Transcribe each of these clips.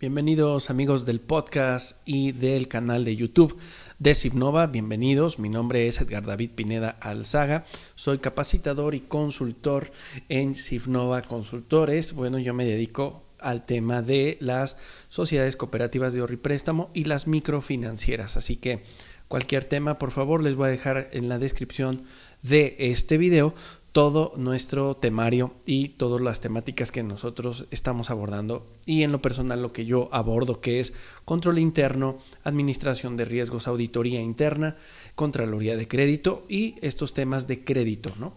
Bienvenidos amigos del podcast y del canal de YouTube de Civnova. Bienvenidos, mi nombre es Edgar David Pineda Alzaga. Soy capacitador y consultor en Civnova Consultores. Bueno, yo me dedico al tema de las sociedades cooperativas de ahorro y préstamo y las microfinancieras. Así que cualquier tema, por favor, les voy a dejar en la descripción de este video todo nuestro temario y todas las temáticas que nosotros estamos abordando y en lo personal lo que yo abordo que es control interno, administración de riesgos, auditoría interna, contraloría de crédito y estos temas de crédito, ¿no?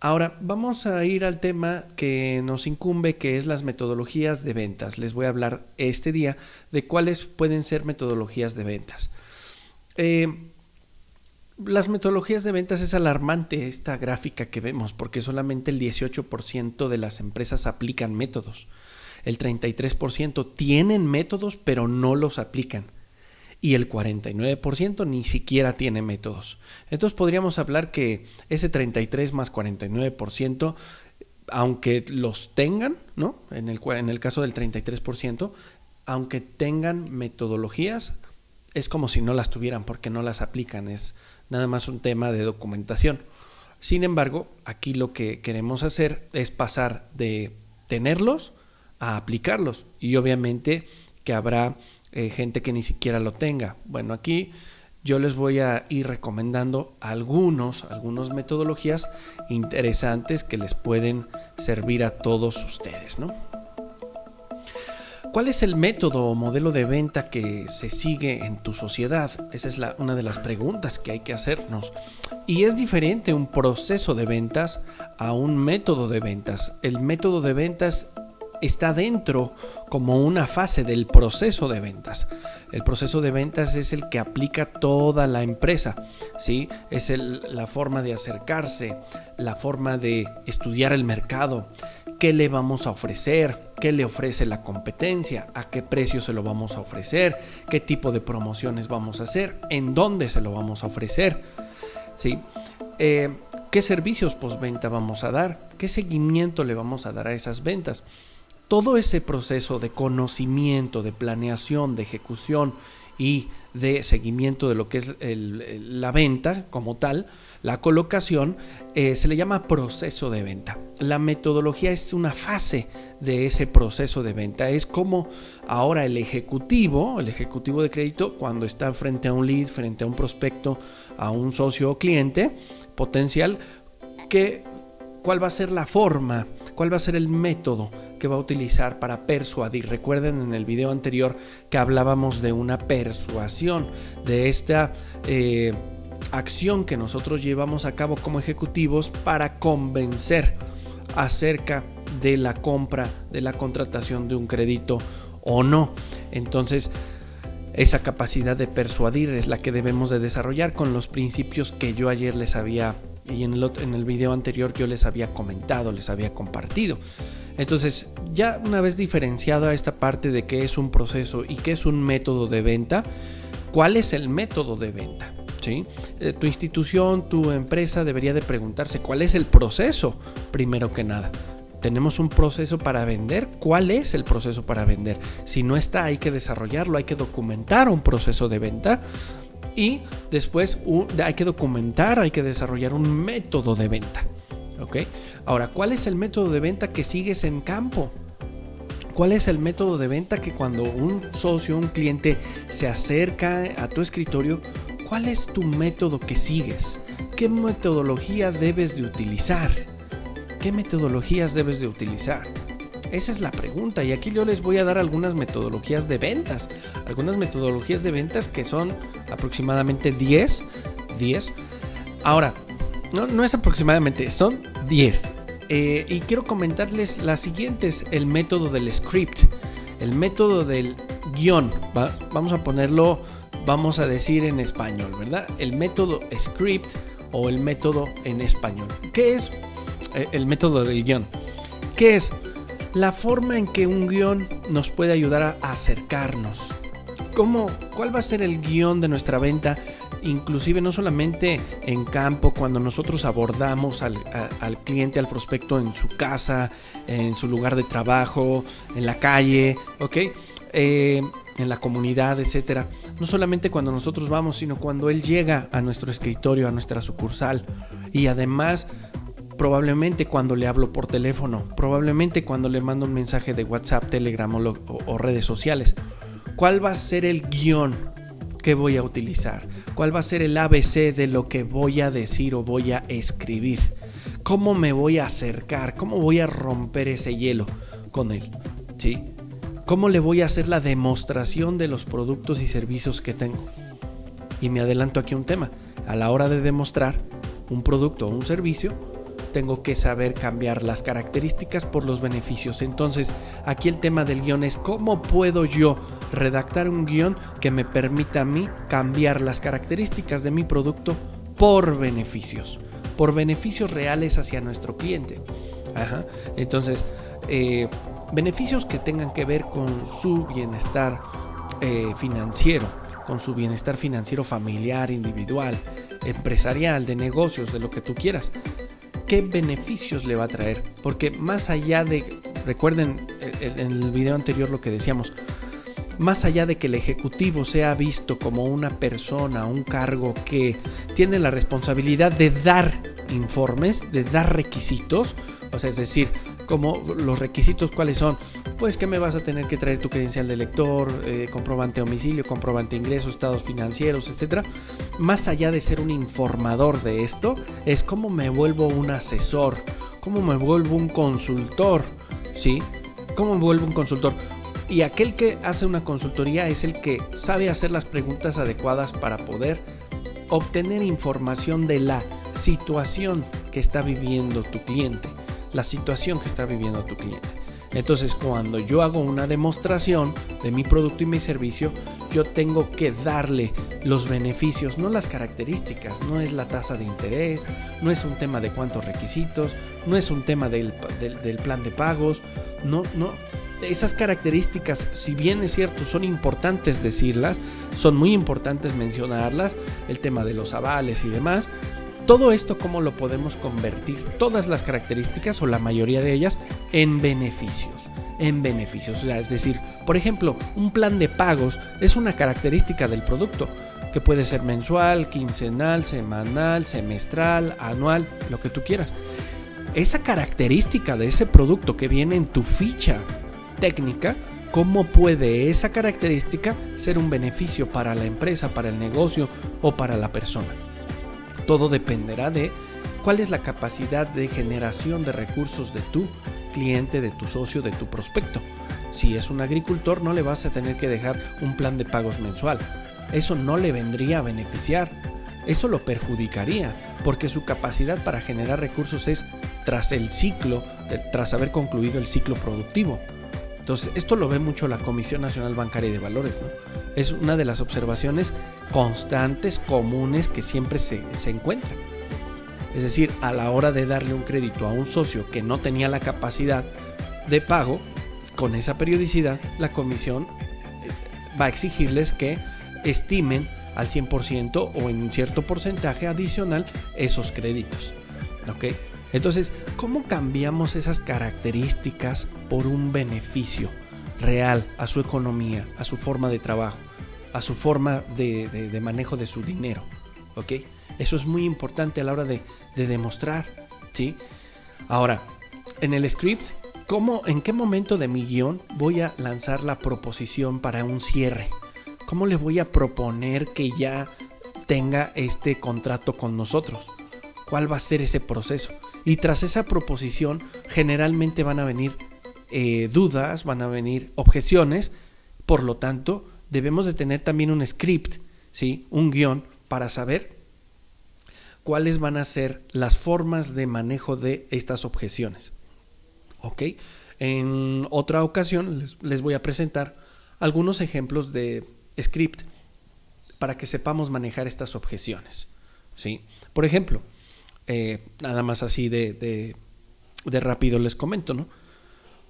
Ahora vamos a ir al tema que nos incumbe, que es las metodologías de ventas. Les voy a hablar este día de cuáles pueden ser metodologías de ventas. Eh, las metodologías de ventas es alarmante esta gráfica que vemos porque solamente el 18% de las empresas aplican métodos. El 33% tienen métodos pero no los aplican. Y el 49% ni siquiera tiene métodos. Entonces podríamos hablar que ese 33 más 49%, aunque los tengan, ¿no? En el, en el caso del 33%, aunque tengan metodologías, es como si no las tuvieran porque no las aplican, es nada más un tema de documentación. Sin embargo, aquí lo que queremos hacer es pasar de tenerlos a aplicarlos y obviamente que habrá eh, gente que ni siquiera lo tenga. Bueno, aquí yo les voy a ir recomendando algunos, algunas metodologías interesantes que les pueden servir a todos ustedes, ¿no? ¿Cuál es el método o modelo de venta que se sigue en tu sociedad? Esa es una de las preguntas que hay que hacernos. Y es diferente un proceso de ventas a un método de ventas. El método de ventas está dentro como una fase del proceso de ventas. El proceso de ventas es el que aplica toda la empresa, ¿sí? Es la forma de acercarse, la forma de estudiar el mercado, qué le vamos a ofrecer, qué le ofrece la competencia, a qué precio se lo vamos a ofrecer, qué tipo de promociones vamos a hacer, en dónde se lo vamos a ofrecer, ¿sí? Eh, qué servicios postventa vamos a dar, qué seguimiento le vamos a dar a esas ventas. Todo ese proceso de conocimiento, de planeación, de ejecución y de seguimiento de lo que es la venta como tal, la colocación, eh, se le llama proceso de venta. La metodología es una fase de ese proceso de venta. Es como ahora el ejecutivo, el ejecutivo de crédito, cuando está frente a un lead, frente a un prospecto, a un socio o cliente potencial, que, cuál va a ser la forma, cuál va a ser el método que va a utilizar para persuadir. Recuerden en el video anterior que hablábamos de una persuasión, de esta eh, acción que nosotros llevamos a cabo como ejecutivos para convencer acerca de la compra, de la contratación de un crédito o no. Entonces, esa capacidad de persuadir es la que debemos de desarrollar con los principios que yo ayer les había y en el, en el video anterior yo les había comentado, les había compartido. Entonces, ya una vez diferenciado a esta parte de qué es un proceso y qué es un método de venta, ¿cuál es el método de venta? ¿Sí? Eh, tu institución, tu empresa debería de preguntarse cuál es el proceso, primero que nada. Tenemos un proceso para vender. ¿Cuál es el proceso para vender? Si no está, hay que desarrollarlo, hay que documentar un proceso de venta y después hay que documentar, hay que desarrollar un método de venta. ¿Ok? Ahora, ¿cuál es el método de venta que sigues en campo? ¿Cuál es el método de venta que cuando un socio, un cliente se acerca a tu escritorio, cuál es tu método que sigues? ¿Qué metodología debes de utilizar? ¿Qué metodologías debes de utilizar? Esa es la pregunta y aquí yo les voy a dar algunas metodologías de ventas. Algunas metodologías de ventas que son aproximadamente 10. 10. Ahora, no, no es aproximadamente, son 10. Eh, y quiero comentarles las siguientes. El método del script. El método del guion. Vamos a ponerlo, vamos a decir en español, ¿verdad? El método script o el método en español. ¿Qué es eh, el método del guion? ¿Qué es? La forma en que un guion nos puede ayudar a acercarnos. ¿Cómo, ¿Cuál va a ser el guion de nuestra venta inclusive no solamente en campo, cuando nosotros abordamos al, cliente, al prospecto en su casa, en su lugar de trabajo, en la calle, ¿ok? Eh, en la comunidad, etcétera. No solamente cuando nosotros vamos, sino cuando él llega a nuestro escritorio, a nuestra sucursal. Y además, probablemente cuando le hablo por teléfono, probablemente cuando le mando un mensaje de WhatsApp, Telegram o redes sociales. ¿Cuál va a ser el guion que voy a utilizar? ¿Cuál va a ser el ABC de lo que voy a decir o voy a escribir? ¿Cómo me voy a acercar? ¿Cómo voy a romper ese hielo con él? ¿Sí? ¿Cómo le voy a hacer la demostración de los productos y servicios que tengo? Y me adelanto aquí un tema. A la hora de demostrar un producto o un servicio, tengo que saber cambiar las características por los beneficios. Entonces, aquí el tema del guion es cómo puedo yo redactar un guion que me permita a mí cambiar las características de mi producto por beneficios, por beneficios reales hacia nuestro cliente. Entonces, eh, beneficios que tengan que ver con su bienestar eh, financiero, con su bienestar financiero familiar, individual, empresarial, de negocios, de lo que tú quieras qué beneficios le va a traer. Porque más allá de, recuerden en el video anterior lo que decíamos, más allá de que el ejecutivo sea visto como una persona, un cargo que tiene la responsabilidad de dar informes, de dar requisitos, o sea, es decir, como los requisitos cuáles son, pues que me vas a tener que traer tu credencial de lector, eh, comprobante de domicilio, comprobante de ingresos, estados financieros, etcétera. Más allá de ser un informador de esto, es cómo me vuelvo un asesor, cómo me vuelvo un consultor, ¿sí? ¿Cómo me vuelvo un consultor? Y aquel que hace una consultoría es el que sabe hacer las preguntas adecuadas para poder obtener información de la situación que está viviendo tu cliente la situación que está viviendo tu cliente. Entonces, cuando yo hago una demostración de mi producto y mi servicio, yo tengo que darle los beneficios, no las características, no es la tasa de interés, no es un tema de cuántos requisitos, no es un tema del, plan de pagos, no, no. Esas características, si bien es cierto, son importantes decirlas, son muy importantes mencionarlas, el tema de los avales y demás, todo esto, ¿cómo lo podemos convertir? Todas las características o la mayoría de ellas en beneficios. En beneficios. O sea, es decir, por ejemplo, un plan de pagos es una característica del producto que puede ser mensual, quincenal, semanal, semestral, anual, lo que tú quieras. Esa característica de ese producto que viene en tu ficha técnica, ¿cómo puede esa característica ser un beneficio para la empresa, para el negocio o para la persona? Todo dependerá de cuál es la capacidad de generación de recursos de tu cliente, de tu socio, de tu prospecto. Si es un agricultor, no le vas a tener que dejar un plan de pagos mensual. Eso no le vendría a beneficiar. Eso lo perjudicaría, porque su capacidad para generar recursos es tras el ciclo, tras haber concluido el ciclo productivo. Entonces, esto lo ve mucho la Comisión Nacional Bancaria de Valores. Es una de las observaciones constantes, comunes, que siempre se, se encuentran. Es decir, a la hora de darle un crédito a un socio que no tenía la capacidad de pago, con esa periodicidad, la comisión eh, va a exigirles que estimen al 100% o en cierto porcentaje adicional esos créditos. ¿Ok? Entonces, ¿cómo cambiamos esas características por un beneficio real a su economía, a su forma de trabajo, a su forma de, manejo de su dinero? ¿Ok? Eso es muy importante a la hora de, demostrar, ¿sí? Ahora, en el script, ¿cómo, ¿en qué momento de mi guion voy a lanzar la proposición para un cierre? ¿Cómo le voy a proponer que ya tenga este contrato con nosotros? ¿Cuál va a ser ese proceso? Y tras esa proposición generalmente van a venir eh, dudas, van a venir objeciones, por lo tanto debemos de tener también un script, ¿sí? un guion para saber cuáles van a ser las formas de manejo de estas objeciones. ¿Ok? En otra ocasión les, les voy a presentar algunos ejemplos de script para que sepamos manejar estas objeciones. ¿sí? Por ejemplo, eh, nada más así de, de, rápido les comento, ¿no?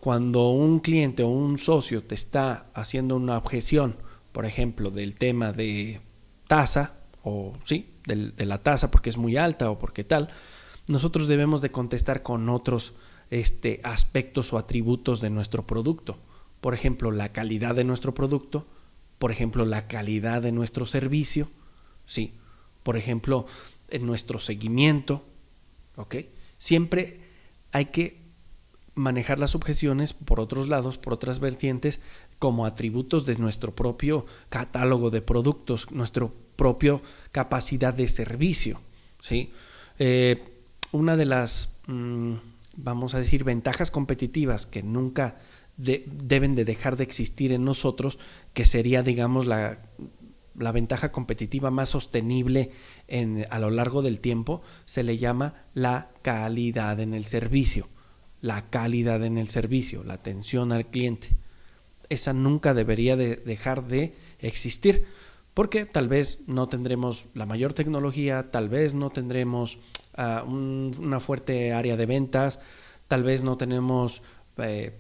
Cuando un cliente o un socio te está haciendo una objeción, por ejemplo, del tema de tasa, o sí, de la tasa porque es muy alta o porque tal, nosotros debemos de contestar con otros este, aspectos o atributos de nuestro producto. Por ejemplo, la calidad de nuestro producto, por ejemplo, la calidad de nuestro servicio, sí, por ejemplo, en nuestro seguimiento, ¿ok? Siempre hay que manejar las objeciones por otros lados, por otras vertientes, como atributos de nuestro propio catálogo de productos, nuestra propia capacidad de servicio, ¿sí? Eh, una de las, mm, vamos a decir, ventajas competitivas que nunca deben de dejar de existir en nosotros, que sería, digamos, la, la ventaja competitiva más sostenible en, a lo largo del tiempo, se le llama la calidad en el servicio. La calidad en el servicio, la atención al cliente. Esa nunca debería de dejar de existir, porque tal vez no tendremos la mayor tecnología, tal vez no tendremos una fuerte área de ventas, tal vez no tenemos eh,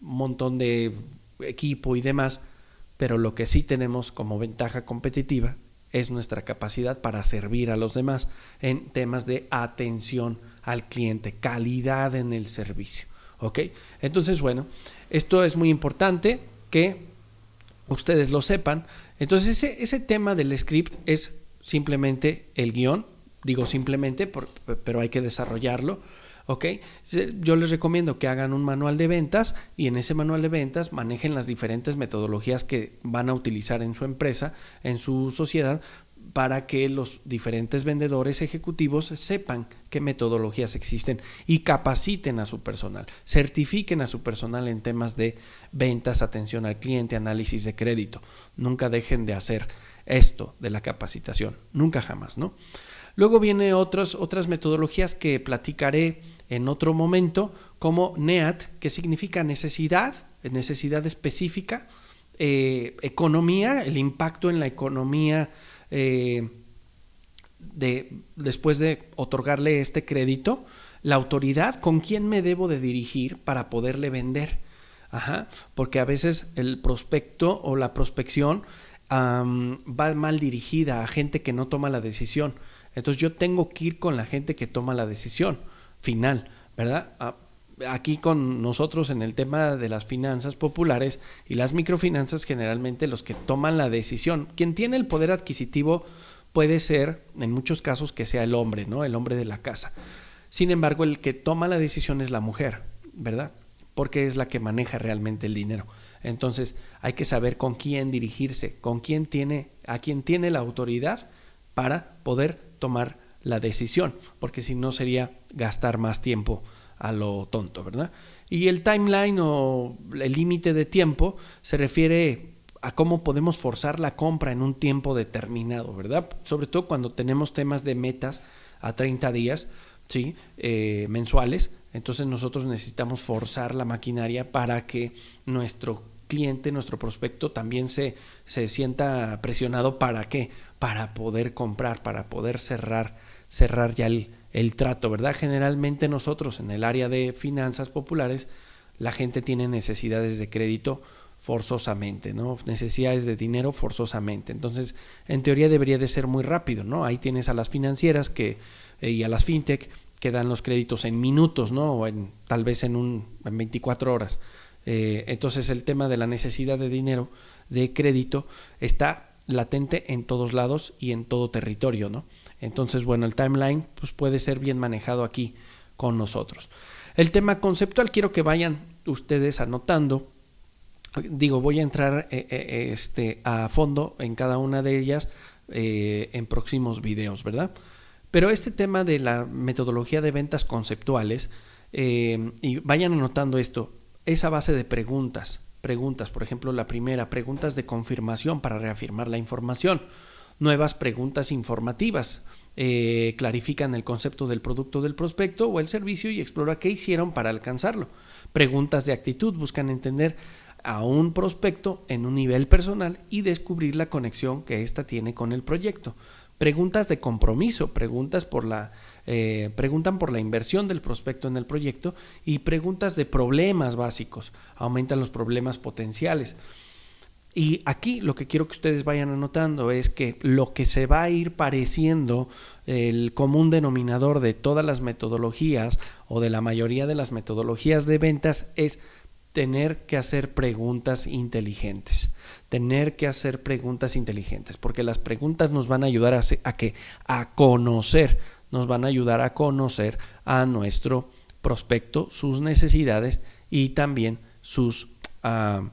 un montón de equipo y demás, pero lo que sí tenemos como ventaja competitiva es nuestra capacidad para servir a los demás en temas de atención al cliente, calidad en el servicio. ¿Ok? Entonces, bueno, esto es muy importante que ustedes lo sepan. Entonces, ese, tema del script es simplemente el guion Digo simplemente, pero hay que desarrollarlo. ¿Ok? Yo les recomiendo que hagan un manual de ventas y en ese manual de ventas manejen las diferentes metodologías que van a utilizar en su empresa, en su sociedad, para que los diferentes vendedores ejecutivos sepan qué metodologías existen y capaciten a su personal, certifiquen a su personal en temas de ventas, atención al cliente, análisis de crédito. Nunca dejen de hacer esto de la capacitación, nunca jamás, ¿no? Luego viene otros, otras metodologías que platicaré en otro momento, como NEAT, que significa necesidad, necesidad específica, eh, economía, el impacto en la economía eh, de, después de otorgarle este crédito, la autoridad, con quién me debo de dirigir para poderle vender. Ajá, porque a veces el prospecto o la prospección va mal dirigida a gente que no toma la decisión. Entonces yo tengo que ir con la gente que toma la decisión final, ¿verdad? Ah, aquí con nosotros en el tema de las finanzas populares y las microfinanzas, generalmente los que toman la decisión, quien tiene el poder adquisitivo puede ser, en muchos casos, que sea el hombre, ¿no? El hombre de la casa. Sin embargo, el que toma la decisión es la mujer, ¿verdad? Porque es la que maneja realmente el dinero. Entonces, hay que saber con quién dirigirse, con quién tiene, a quién tiene la autoridad para poder tomar la decisión, porque si no sería gastar más tiempo a lo tonto, ¿verdad? Y el timeline o el límite de tiempo se refiere a cómo podemos forzar la compra en un tiempo determinado, ¿verdad? Sobre todo cuando tenemos temas de metas a 30 días, ¿sí? Eh, mensuales, entonces nosotros necesitamos forzar la maquinaria para que nuestro cliente, nuestro prospecto también se, se sienta presionado para qué? Para poder comprar, para poder cerrar, cerrar ya el, el trato, ¿verdad? Generalmente nosotros en el área de finanzas populares, la gente tiene necesidades de crédito forzosamente, ¿no? Necesidades de dinero forzosamente. Entonces, en teoría debería de ser muy rápido, ¿no? Ahí tienes a las financieras que, eh, y a las fintech que dan los créditos en minutos, ¿no? O en, tal vez en, un, en 24 horas. Eh, entonces el tema de la necesidad de dinero, de crédito, está latente en todos lados y en todo territorio, ¿no? Entonces, bueno, el timeline pues, puede ser bien manejado aquí con nosotros. El tema conceptual quiero que vayan ustedes anotando. Digo, voy a entrar eh, eh, este, a fondo en cada una de ellas en próximos videos, ¿verdad? Pero este tema de la metodología de ventas conceptuales, y vayan anotando esto, esa base de preguntas. Preguntas, por ejemplo, la primera, preguntas de confirmación para reafirmar la información. Nuevas preguntas informativas. Eh, clarifican el concepto del producto del prospecto o el servicio y explora qué hicieron para alcanzarlo. Preguntas de actitud buscan entender a un prospecto en un nivel personal y descubrir la conexión que ésta tiene con el proyecto. Preguntas de compromiso, preguntas por la eh, preguntan por la inversión del prospecto en el proyecto y preguntas de problemas básicos, aumentan los problemas potenciales. Y aquí lo que quiero que ustedes vayan anotando es que lo que se va a ir pareciendo el común denominador de todas las metodologías o de la mayoría de las metodologías de ventas es tener que hacer preguntas inteligentes. Tener que hacer preguntas inteligentes, porque las preguntas nos van a ayudar a, a que a conocer, nos van a ayudar a conocer a nuestro prospecto, sus necesidades y también sus uh,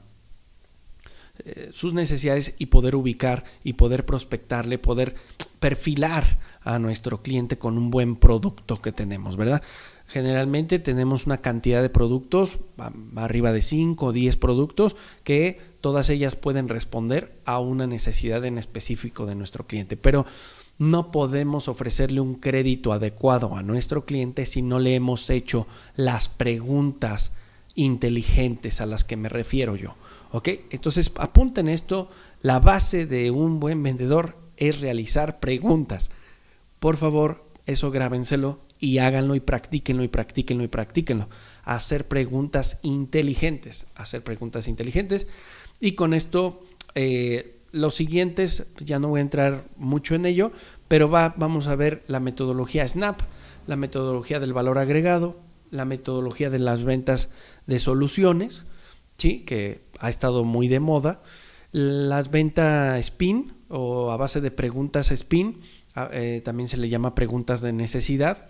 eh, sus necesidades y poder ubicar y poder prospectarle, poder perfilar a nuestro cliente con un buen producto que tenemos, ¿verdad? Generalmente tenemos una cantidad de productos, arriba de 5 o 10 productos, que todas ellas pueden responder a una necesidad en específico de nuestro cliente. Pero no podemos ofrecerle un crédito adecuado a nuestro cliente si no le hemos hecho las preguntas inteligentes a las que me refiero yo. ¿Ok? Entonces apunten esto, la base de un buen vendedor es realizar preguntas. Por favor, eso grábenselo y háganlo y practíquenlo y practíquenlo y practíquenlo. Hacer preguntas inteligentes, hacer preguntas inteligentes. Y con esto, eh, los siguientes, ya no voy a entrar mucho en ello, pero va, vamos a ver la metodología SNAP, la metodología del valor agregado, la metodología de las ventas de soluciones, ¿sí? que ha estado muy de moda. Las ventas spin o a base de preguntas spin, eh, también se le llama preguntas de necesidad.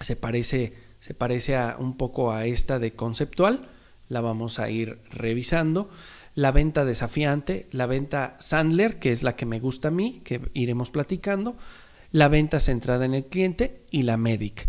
Se parece, se parece a, un poco a esta de conceptual. La vamos a ir revisando. La venta desafiante, la venta Sandler, que es la que me gusta a mí, que iremos platicando. La venta centrada en el cliente y la Medic.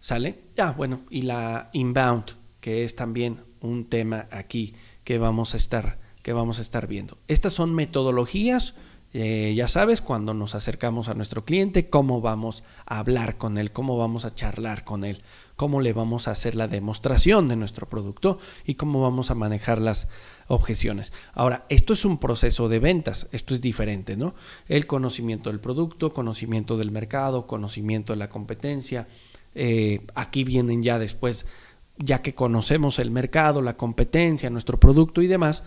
¿Sale? Ah, bueno, y la inbound, que es también un tema aquí que vamos a estar, que vamos a estar viendo. Estas son metodologías, eh, ya sabes, cuando nos acercamos a nuestro cliente, cómo vamos a hablar con él, cómo vamos a charlar con él, cómo le vamos a hacer la demostración de nuestro producto y cómo vamos a manejar las objeciones. Ahora, esto es un proceso de ventas, esto es diferente, ¿no? El conocimiento del producto, conocimiento del mercado, conocimiento de la competencia. Eh, aquí vienen ya después ya que conocemos el mercado, la competencia, nuestro producto y demás,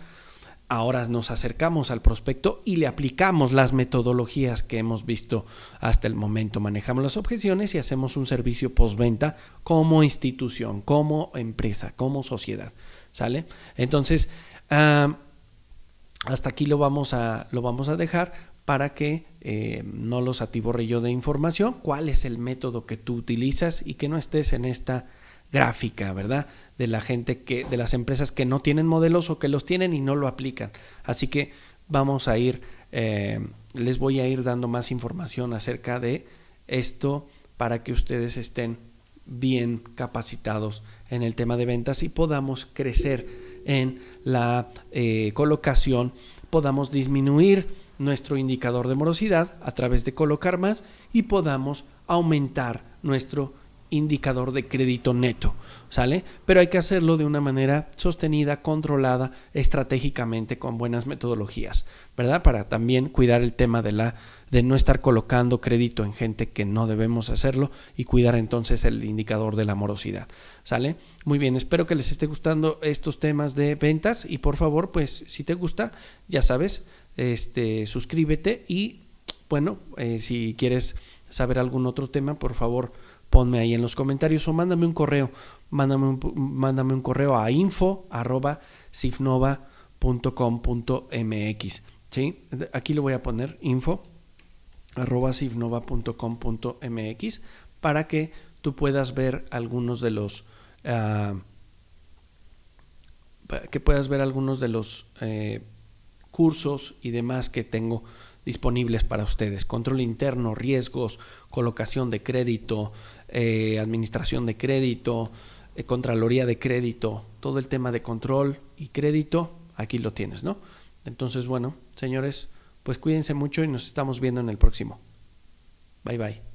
ahora nos acercamos al prospecto y le aplicamos las metodologías que hemos visto hasta el momento. Manejamos las objeciones y hacemos un servicio postventa como institución, como empresa, como sociedad. ¿Sale? Entonces, hasta aquí lo vamos a, lo vamos a dejar para que eh, no los atiborre yo de información. ¿Cuál es el método que tú utilizas y que no estés en esta gráfica, ¿verdad? De la gente que, de las empresas que no tienen modelos o que los tienen y no lo aplican. Así que vamos a ir, eh, les voy a ir dando más información acerca de esto para que ustedes estén bien capacitados en el tema de ventas y podamos crecer en la eh, colocación, podamos disminuir nuestro indicador de morosidad a través de colocar más y podamos aumentar nuestro indicador de crédito neto, ¿sale? Pero hay que hacerlo de una manera sostenida, controlada, estratégicamente, con buenas metodologías, ¿verdad? Para también cuidar el tema de la de no estar colocando crédito en gente que no debemos hacerlo y cuidar entonces el indicador de la morosidad, ¿sale? Muy bien, espero que les esté gustando estos temas de ventas y por favor, pues si te gusta, ya sabes, este suscríbete y bueno, eh, si quieres saber algún otro tema, por favor, ponme ahí en los comentarios o mándame un correo. Mándame un, mándame un correo a info arroba sifnova.com.mx. ¿sí? Aquí lo voy a poner info arroba sifnova.com.mx para que tú puedas ver algunos de los uh, que puedas ver algunos de los eh, cursos y demás que tengo disponibles para ustedes. Control interno, riesgos, colocación de crédito, eh, administración de crédito, eh, contraloría de crédito, todo el tema de control y crédito, aquí lo tienes, ¿no? Entonces, bueno, señores, pues cuídense mucho y nos estamos viendo en el próximo. Bye bye.